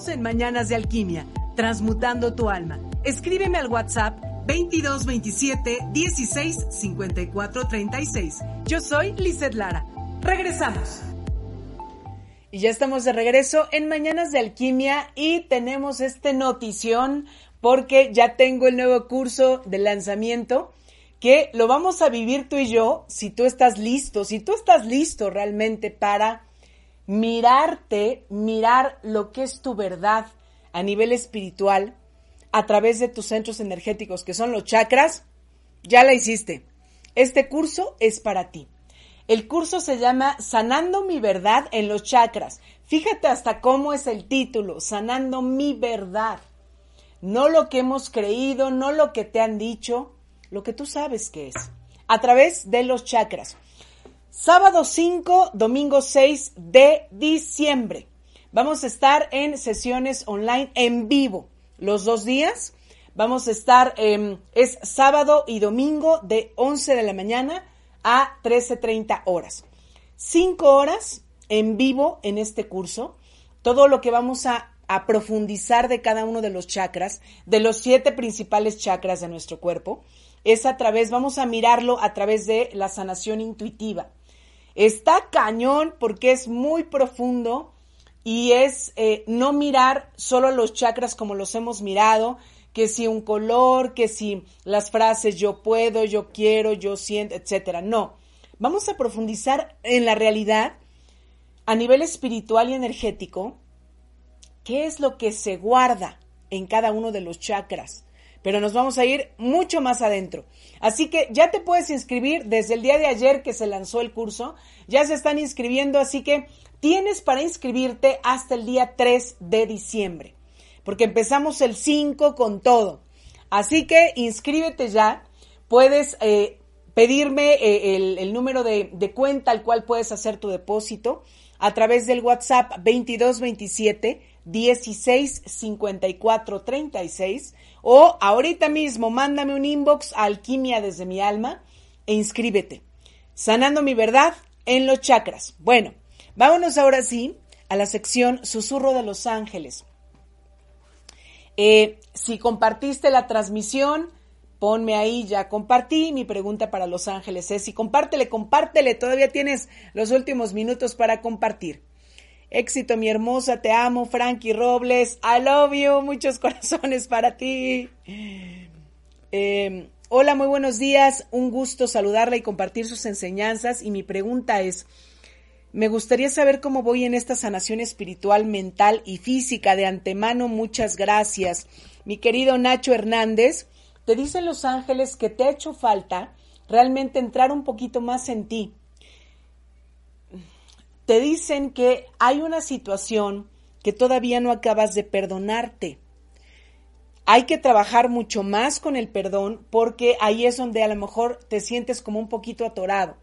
B: En Mañanas de Alquimia, transmutando tu alma. Escríbeme al WhatsApp 2227 16 54 36. Yo soy Lizeth Lara. Regresamos. Y ya estamos de regreso en Mañanas de Alquimia y tenemos este notición porque ya tengo el nuevo curso de lanzamiento que lo vamos a vivir tú y yo si tú estás listo, si tú estás listo realmente para mirarte, mirar lo que es tu verdad a nivel espiritual a través de tus centros energéticos, que son los chakras, ya la hiciste. Este curso es para ti. El curso se llama Sanando mi verdad en los chakras. Fíjate hasta cómo es el título, Sanando mi verdad. No lo que hemos creído, no lo que te han dicho, lo que tú sabes que es. A través de los chakras. Sábado 5, domingo 6 de diciembre. Vamos a estar en sesiones online en vivo los dos días. Vamos a estar, em, es sábado y domingo de 11 de la mañana a 13.30 horas. Cinco horas en vivo en este curso. Todo lo que vamos a, a profundizar de cada uno de los chakras, de los siete principales chakras de nuestro cuerpo, es a través, vamos a mirarlo a través de la sanación intuitiva Está cañón porque es muy profundo y es eh, no mirar solo los chakras como los hemos mirado, que si un color, que si las frases yo puedo, yo quiero, yo siento, etcétera. No, vamos a profundizar en la realidad a nivel espiritual y energético, qué es lo que se guarda en cada uno de los chakras. Pero nos vamos a ir mucho más adentro. Así que ya te puedes inscribir desde el día de ayer que se lanzó el curso. Ya se están inscribiendo, así que tienes para inscribirte hasta el día 3 de diciembre. Porque empezamos el 5 con todo. Así que inscríbete ya. Puedes eh, pedirme eh, el, número de, de cuenta al cual puedes hacer tu depósito a través del WhatsApp 2227 16 54 36 o ahorita mismo mándame un inbox a Alquimia desde mi alma e inscríbete. Sanando mi verdad en los chakras. Bueno, vámonos ahora sí a la sección Susurro de los Ángeles. Eh, si compartiste la transmisión, ponme ahí, ya compartí. Mi pregunta para Los Ángeles es, si compártele, compártele, todavía tienes los últimos minutos para compartir. Éxito, mi hermosa, te amo, Frankie Robles, I love you, muchos corazones para ti. Em, hola, muy buenos días, un gusto saludarla y compartir sus enseñanzas. Y mi pregunta es, me gustaría saber cómo voy en esta sanación espiritual, mental y física. De antemano, muchas gracias. Mi querido Nacho Hernández, te dicen los ángeles que te ha hecho falta realmente entrar un poquito más en ti. Te dicen que hay una situación que todavía no acabas de perdonarte. Hay que trabajar mucho más con el perdón porque ahí es donde a lo mejor te sientes como un poquito atorado.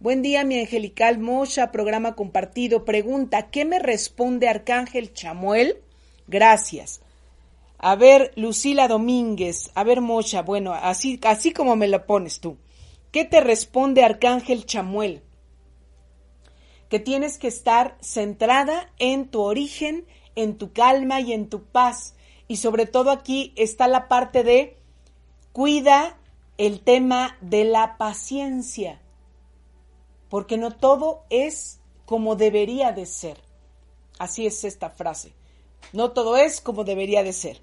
B: Buen día, mi angelical Mosha, programa compartido. Pregunta, ¿qué me responde Arcángel Chamuel? Gracias. A ver, Lucila Domínguez, a ver, Mocha, bueno, así, así como me lo pones tú. ¿Qué te responde Arcángel Chamuel? Que tienes que estar centrada en tu origen, en tu calma y en tu paz. Y sobre todo aquí está la parte de cuida el tema de la paciencia. Porque no todo es como debería de ser. Así es esta frase. No todo es como debería de ser.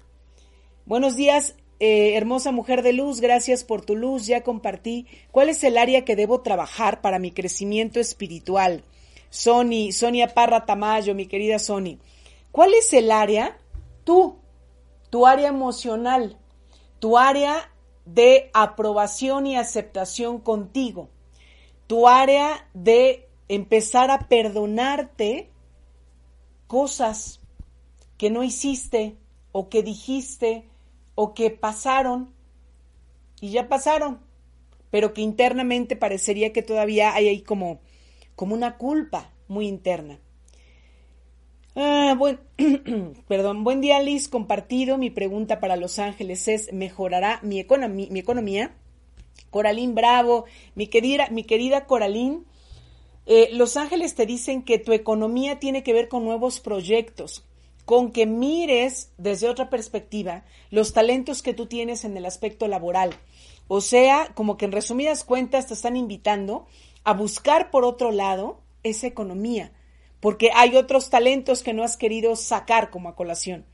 B: Buenos días, eh, hermosa mujer de luz, gracias por tu luz, ya compartí. ¿Cuál es el área que debo trabajar para mi crecimiento espiritual? Sony, Sonia Parra Tamayo, mi querida Sony. ¿Cuál es el área? Tú, tu área emocional, tu área de aprobación y aceptación contigo, tu área de empezar a perdonarte cosas que no hiciste o que dijiste o que pasaron y ya pasaron, pero que internamente parecería que todavía hay ahí como, como una culpa muy interna. Ah, buen, perdón, buen día Liz, compartido. Mi pregunta para Los Ángeles es, ¿mejorará mi, economía? Coralín Bravo, mi querida, mi querida Coralín, eh, Los Ángeles te dicen que tu economía tiene que ver con nuevos proyectos, con que mires desde otra perspectiva los talentos que tú tienes en el aspecto laboral. O sea, como que en resumidas cuentas te están invitando a buscar por otro lado esa economía, porque hay otros talentos que no has querido sacar como a colación.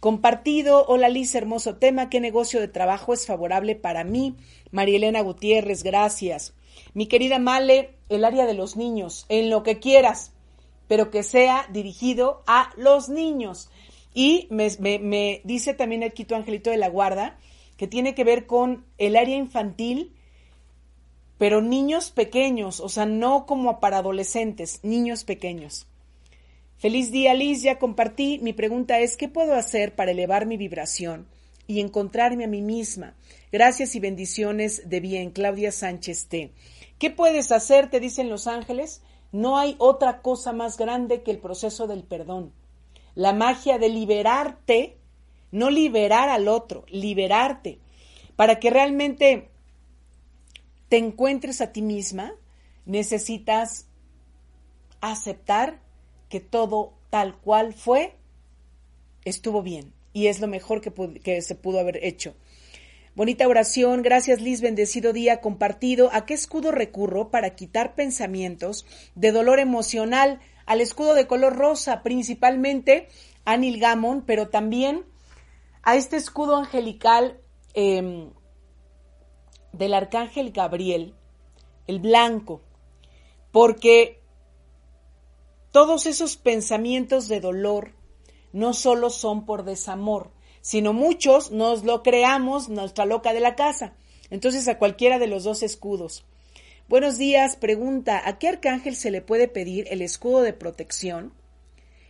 B: Compartido, hola Liz, hermoso tema, ¿qué negocio de trabajo es favorable para mí? María Elena Gutiérrez, gracias. Mi querida Male, el área de los niños, en lo que quieras pero que sea dirigido a los niños. Y me, dice también el Quito Angelito de la Guarda que tiene que ver con el área infantil, pero niños pequeños, o sea, no como para adolescentes, niños pequeños. Feliz día, Liz, ya compartí. Mi pregunta es, ¿qué puedo hacer para elevar mi vibración y encontrarme a mí misma? Gracias y bendiciones de bien, Claudia Sánchez T. ¿Qué puedes hacer? Te dicen los ángeles. No hay otra cosa más grande que el proceso del perdón. La magia de liberarte, no liberar al otro, liberarte, para que realmente te encuentres a ti misma, necesitas aceptar que todo tal cual fue estuvo bien y es lo mejor que, que se pudo haber hecho. Bonita oración, gracias Liz, bendecido día compartido. ¿A qué escudo recurro para quitar pensamientos de dolor emocional? Al escudo de color rosa, principalmente a Nilgamon, pero también a este escudo angelical em, del arcángel Gabriel, el blanco, porque todos esos pensamientos de dolor no solo son por desamor, sino muchos nos lo creamos nuestra loca de la casa. Entonces a cualquiera de los dos escudos. Buenos días, pregunta, ¿a qué arcángel se le puede pedir el escudo de protección?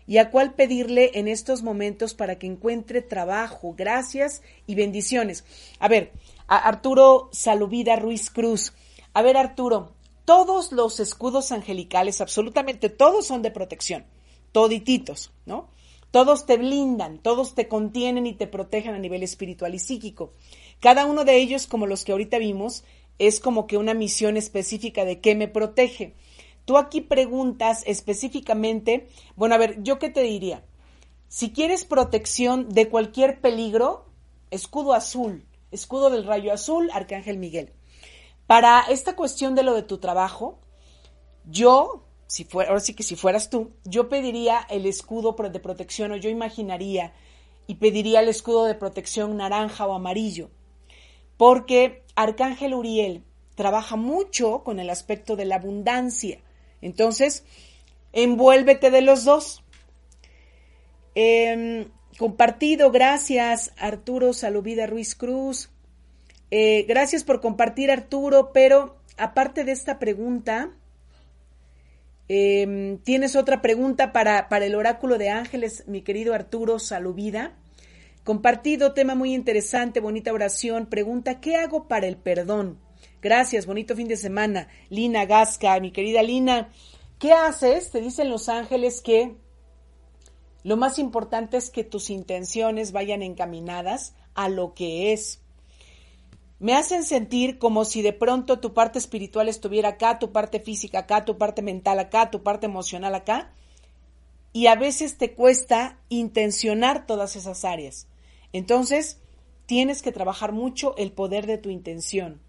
B: ¿Y a cuál pedirle en estos momentos para que encuentre trabajo? Gracias y bendiciones. A ver, Arturo Salubida Ruiz Cruz. A ver, Arturo, todos los escudos angelicales, absolutamente todos son de protección, todititos, ¿no? Todos te blindan, todos te contienen y te protegen a nivel espiritual y psíquico. Cada uno de ellos, como los que ahorita vimos, es como que una misión específica de qué me protege. Tú aquí preguntas específicamente, bueno, a ver, ¿yo qué te diría? Si quieres protección de cualquier peligro, escudo azul, escudo del rayo azul, Arcángel Miguel. Para esta cuestión de lo de tu trabajo, yo si fuera, ahora sí que si fueras tú, yo pediría el escudo de protección o yo imaginaría y pediría el escudo de protección naranja o amarillo, porque Arcángel Uriel trabaja mucho con el aspecto de la abundancia. Entonces, envuélvete de los dos. Em, compartido, gracias Arturo Salubida Ruiz Cruz. Eh, gracias por compartir Arturo, pero aparte de esta pregunta, Em, ¿Tienes otra pregunta para, para el oráculo de ángeles, mi querido Arturo Salubida? Compartido, tema muy interesante, bonita oración. Pregunta, ¿qué hago para el perdón? Gracias, bonito fin de semana. Lina Gasca, mi querida Lina, ¿qué haces? Te dicen los ángeles que lo más importante es que tus intenciones vayan encaminadas a lo que es me hacen sentir como si de pronto tu parte espiritual estuviera acá, tu parte física acá, tu parte mental acá, tu parte emocional acá. Y a veces te cuesta intencionar todas esas áreas. Entonces, tienes que trabajar mucho el poder de tu intención.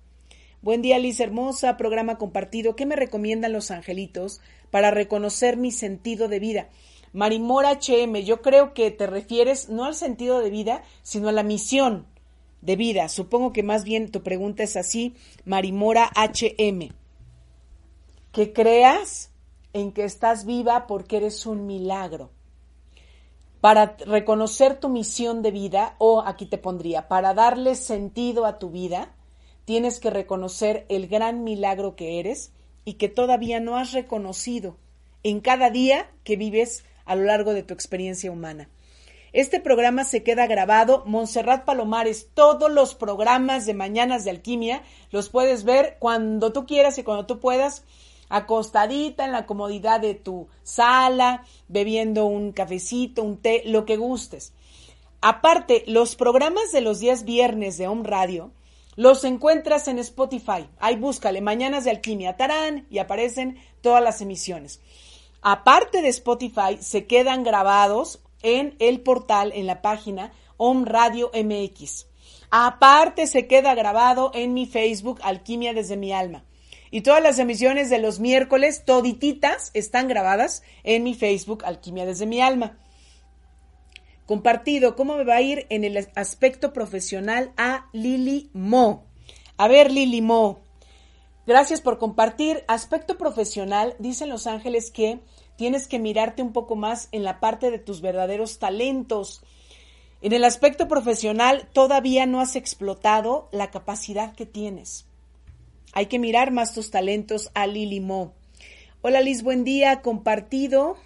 B: Buen día, Liz Hermosa, programa compartido. ¿Qué me recomiendan los angelitos para reconocer mi sentido de vida? Marimora HM, yo creo que te refieres no al sentido de vida, sino a la misión de vida. Supongo que más bien tu pregunta es así, Marimora HM. Que creas en que estás viva porque eres un milagro. Para reconocer tu misión de vida, o aquí te pondría, para darle sentido a tu vida, tienes que reconocer el gran milagro que eres y que todavía no has reconocido en cada día que vives a lo largo de tu experiencia humana. Este programa se queda grabado. Montserrat Palomares, todos los programas de Mañanas de Alquimia los puedes ver cuando tú quieras y cuando tú puedas, acostadita en la comodidad de tu sala, bebiendo un cafecito, un té, lo que gustes. Aparte, los programas de los días viernes de Home Radio los encuentras en Spotify. Ahí búscale Mañanas de Alquimia, tarán, y aparecen todas las emisiones. Aparte de Spotify, se quedan grabados en el portal, en la página Om Radio MX. Aparte se queda grabado en mi Facebook Alquimia desde mi alma. Y todas las emisiones de los miércoles, todititas, están grabadas en mi Facebook Alquimia desde mi alma. Compartido, ¿cómo me va a ir en el aspecto profesional a Lili Mo? A ver, Lili Mo, gracias por compartir. Aspecto profesional, dicen los ángeles que tienes que mirarte un poco más en la parte de tus verdaderos talentos. En el aspecto profesional todavía no has explotado la capacidad que tienes. Hay que mirar más tus talentos a Lili Mo. Hola Liz, buen día, compartido.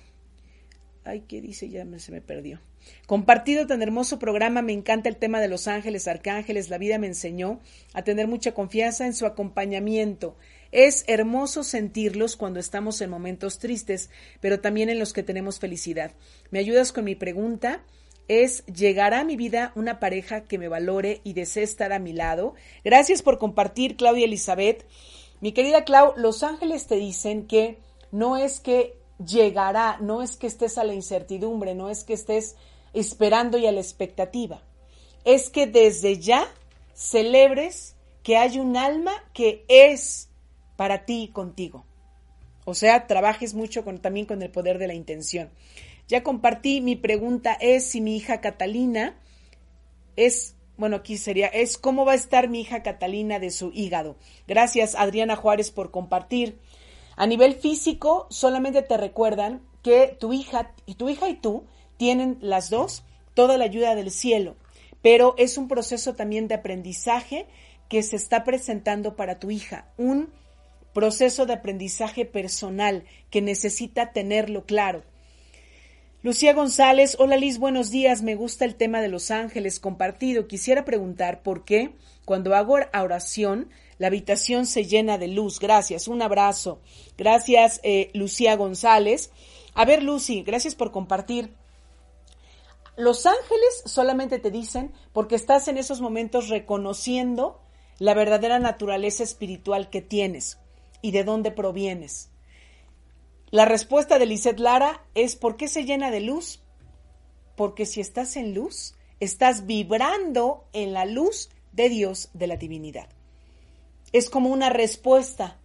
B: Ay, ¿qué dice? Ya se me perdió. Compartido tan hermoso programa, me encanta el tema de los ángeles, arcángeles, la vida me enseñó a tener mucha confianza en su acompañamiento. Es hermoso sentirlos cuando estamos en momentos tristes, pero también en los que tenemos felicidad. ¿Me ayudas con mi pregunta? es ¿llegará a mi vida una pareja que me valore y desee estar a mi lado? Gracias por compartir, Claudia Elizabeth. Mi querida Clau, los ángeles te dicen que no es que llegará, no es que estés a la incertidumbre, no es que estés esperando y a la expectativa. Es que desde ya celebres que hay un alma que es para ti y contigo. O sea, trabajes mucho con, también con el poder de la intención. Ya compartí, mi pregunta es si mi hija Catalina es, bueno, aquí sería, es cómo va a estar mi hija Catalina de su hígado. Gracias, Adriana Juárez, por compartir. A nivel físico, solamente te recuerdan que tu hija y tu hija y tú tienen las dos toda la ayuda del cielo, pero es un proceso también de aprendizaje que se está presentando para tu hija, un proceso de aprendizaje personal que necesita tenerlo claro. Lucía González, hola Liz, buenos días, me gusta el tema de los ángeles compartido. Quisiera preguntar por qué cuando hago oración la habitación se llena de luz. Gracias, un abrazo. Gracias, eh, Lucía González. A ver, Lucy, gracias por compartir. Los ángeles solamente te dicen porque estás en esos momentos reconociendo la verdadera naturaleza espiritual que tienes y de dónde provienes. La respuesta de Lisette Lara es ¿por qué se llena de luz? Porque si estás en luz, estás vibrando en la luz de Dios, de la divinidad. Es como una respuesta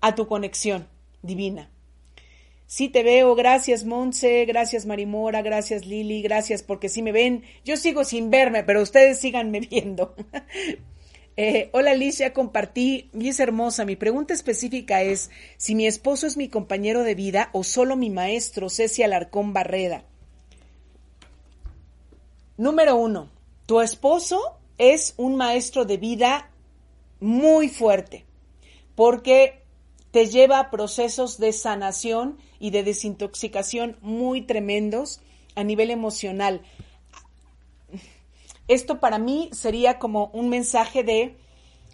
B: a tu conexión divina. Sí te veo, gracias Monse, gracias Marimora, gracias Lili, gracias porque si me ven, yo sigo sin verme, pero ustedes síganme viendo. Eh, hola Alicia, compartí y es hermosa. Mi pregunta específica es si mi esposo es mi compañero de vida o solo mi maestro, Ceci Alarcón Barreda. Número uno, tu esposo es un maestro de vida muy fuerte porque te lleva a procesos de sanación y de desintoxicación muy tremendos a nivel emocional. Esto para mí sería como un mensaje de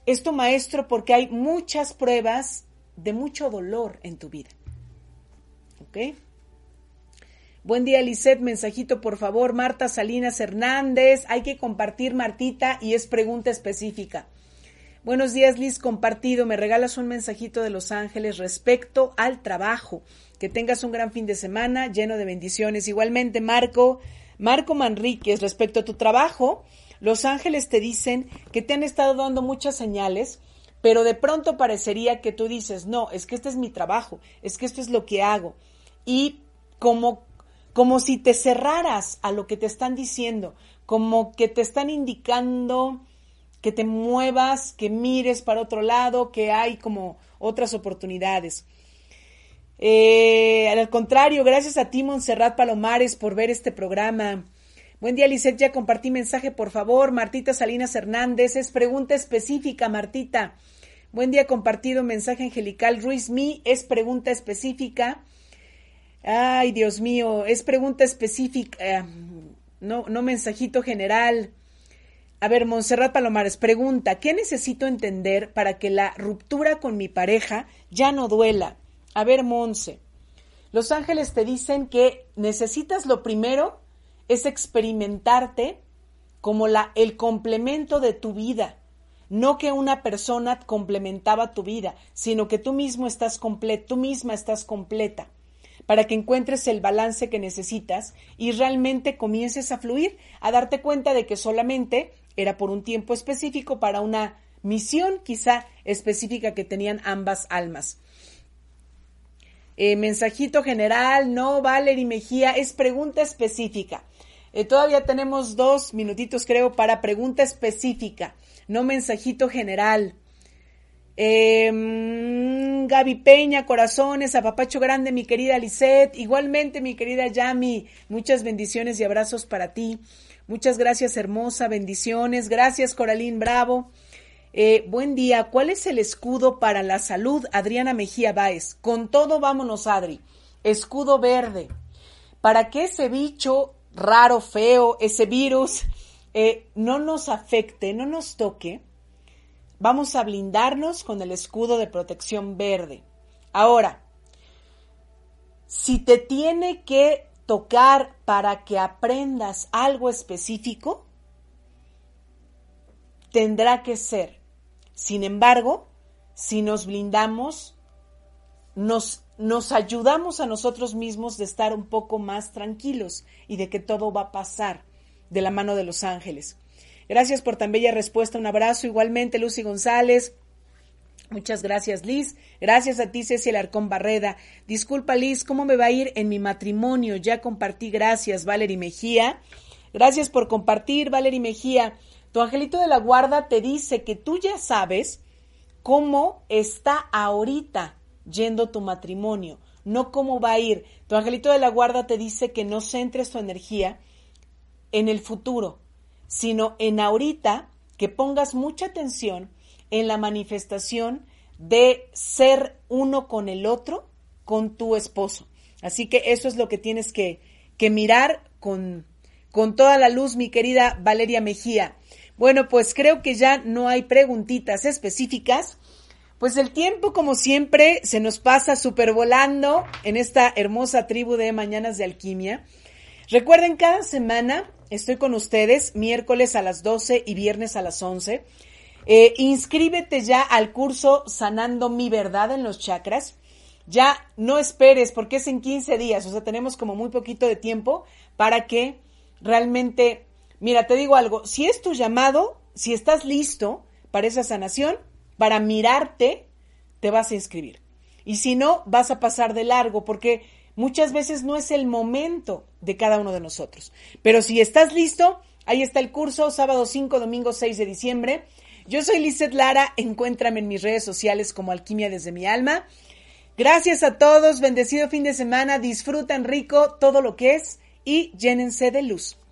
B: esto maestro porque hay muchas pruebas de mucho dolor en tu vida. ¿Ok? Buen día, Lisette. Mensajito, por favor. Marta Salinas Hernández. Hay que compartir, Martita, y es pregunta específica. Buenos días, Liz. Compartido. Me regalas un mensajito de Los Ángeles respecto al trabajo. Que tengas un gran fin de semana lleno de bendiciones. Igualmente, Marco. Marco Manríquez, respecto a tu trabajo, los ángeles te dicen que te han estado dando muchas señales, pero de pronto parecería que tú dices, no, es que este es mi trabajo, es que esto es lo que hago. Y como, como si te cerraras a lo que te están diciendo, como que te están indicando que te muevas, que mires para otro lado, que hay como otras oportunidades. Eh, al contrario, gracias a ti, Montserrat Palomares, por ver este programa. Buen día, Lisette. Ya compartí mensaje, por favor. Martita Salinas Hernández. Es pregunta específica, Martita. Buen día, compartido mensaje angelical. Ruiz Mi es pregunta específica. Ay, Dios mío, es pregunta específica. Eh, no, no mensajito general. A ver, Montserrat Palomares pregunta, ¿qué necesito entender para que la ruptura con mi pareja ya no duela? A ver, Monse, los ángeles te dicen que necesitas lo primero es experimentarte como la, el complemento de tu vida. No que una persona complementaba tu vida, sino que tú mismo estás completo, tú misma estás completa, para que encuentres el balance que necesitas y realmente comiences a fluir, a darte cuenta de que solamente era por un tiempo específico para una misión quizá específica que tenían ambas almas. Eh, mensajito general, no, Valery Mejía, es pregunta específica. Eh, todavía tenemos dos minutitos, creo, para pregunta específica, no mensajito general. Eh, Gaby Peña, corazones, apapacho grande, mi querida Lisette. Igualmente, mi querida Yami, muchas bendiciones y abrazos para ti. Muchas gracias, hermosa, bendiciones. Gracias, Coralín Bravo. Eh, buen día. ¿Cuál es el escudo para la salud? Adriana Mejía Báez. Con todo, vámonos, Adri. Escudo verde. Para que ese bicho raro, feo, ese virus, eh, no nos afecte, no nos toque, vamos a blindarnos con el escudo de protección verde. Ahora, si te tiene que tocar para que aprendas algo específico, tendrá que ser sin embargo, si nos blindamos, nos, ayudamos a nosotros mismos de estar un poco más tranquilos y de que todo va a pasar de la mano de los ángeles. Gracias por tan bella respuesta. Un abrazo igualmente, Lucy González. Muchas gracias, Liz. Gracias a ti, Ceci Arcón Barreda. Disculpa, Liz, ¿cómo me va a ir en mi matrimonio? Ya compartí, gracias, Valerie Mejía. Gracias por compartir, Valerie Mejía. Tu angelito de la guarda te dice que tú ya sabes cómo está ahorita yendo tu matrimonio, no cómo va a ir. Tu angelito de la guarda te dice que no centres tu energía en el futuro, sino en ahorita, que pongas mucha atención en la manifestación de ser uno con el otro, con tu esposo. Así que eso es lo que tienes que, que mirar con, con toda la luz, mi querida Valeria Mejía. Bueno, pues creo que ya no hay preguntitas específicas. Pues el tiempo, como siempre, se nos pasa súper volando en esta hermosa tribu de Mañanas de Alquimia. Recuerden, cada semana estoy con ustedes, miércoles a las 12 y viernes a las 11. Eh, inscríbete ya al curso Sanando mi verdad en los chakras. Ya no esperes porque es en 15 días, o sea, tenemos como muy poquito de tiempo para que realmente, mira, te digo algo, si es tu llamado, si estás listo para esa sanación, para mirarte, te vas a inscribir. Y si no, vas a pasar de largo porque muchas veces no es el momento de cada uno de nosotros. Pero si estás listo, ahí está el curso, sábado 5, domingo 6 de diciembre. Yo soy Lizeth Lara, encuéntrame en mis redes sociales como Alquimia desde mi alma. Gracias a todos, bendecido fin de semana, disfrutan rico todo lo que es y llénense de luz.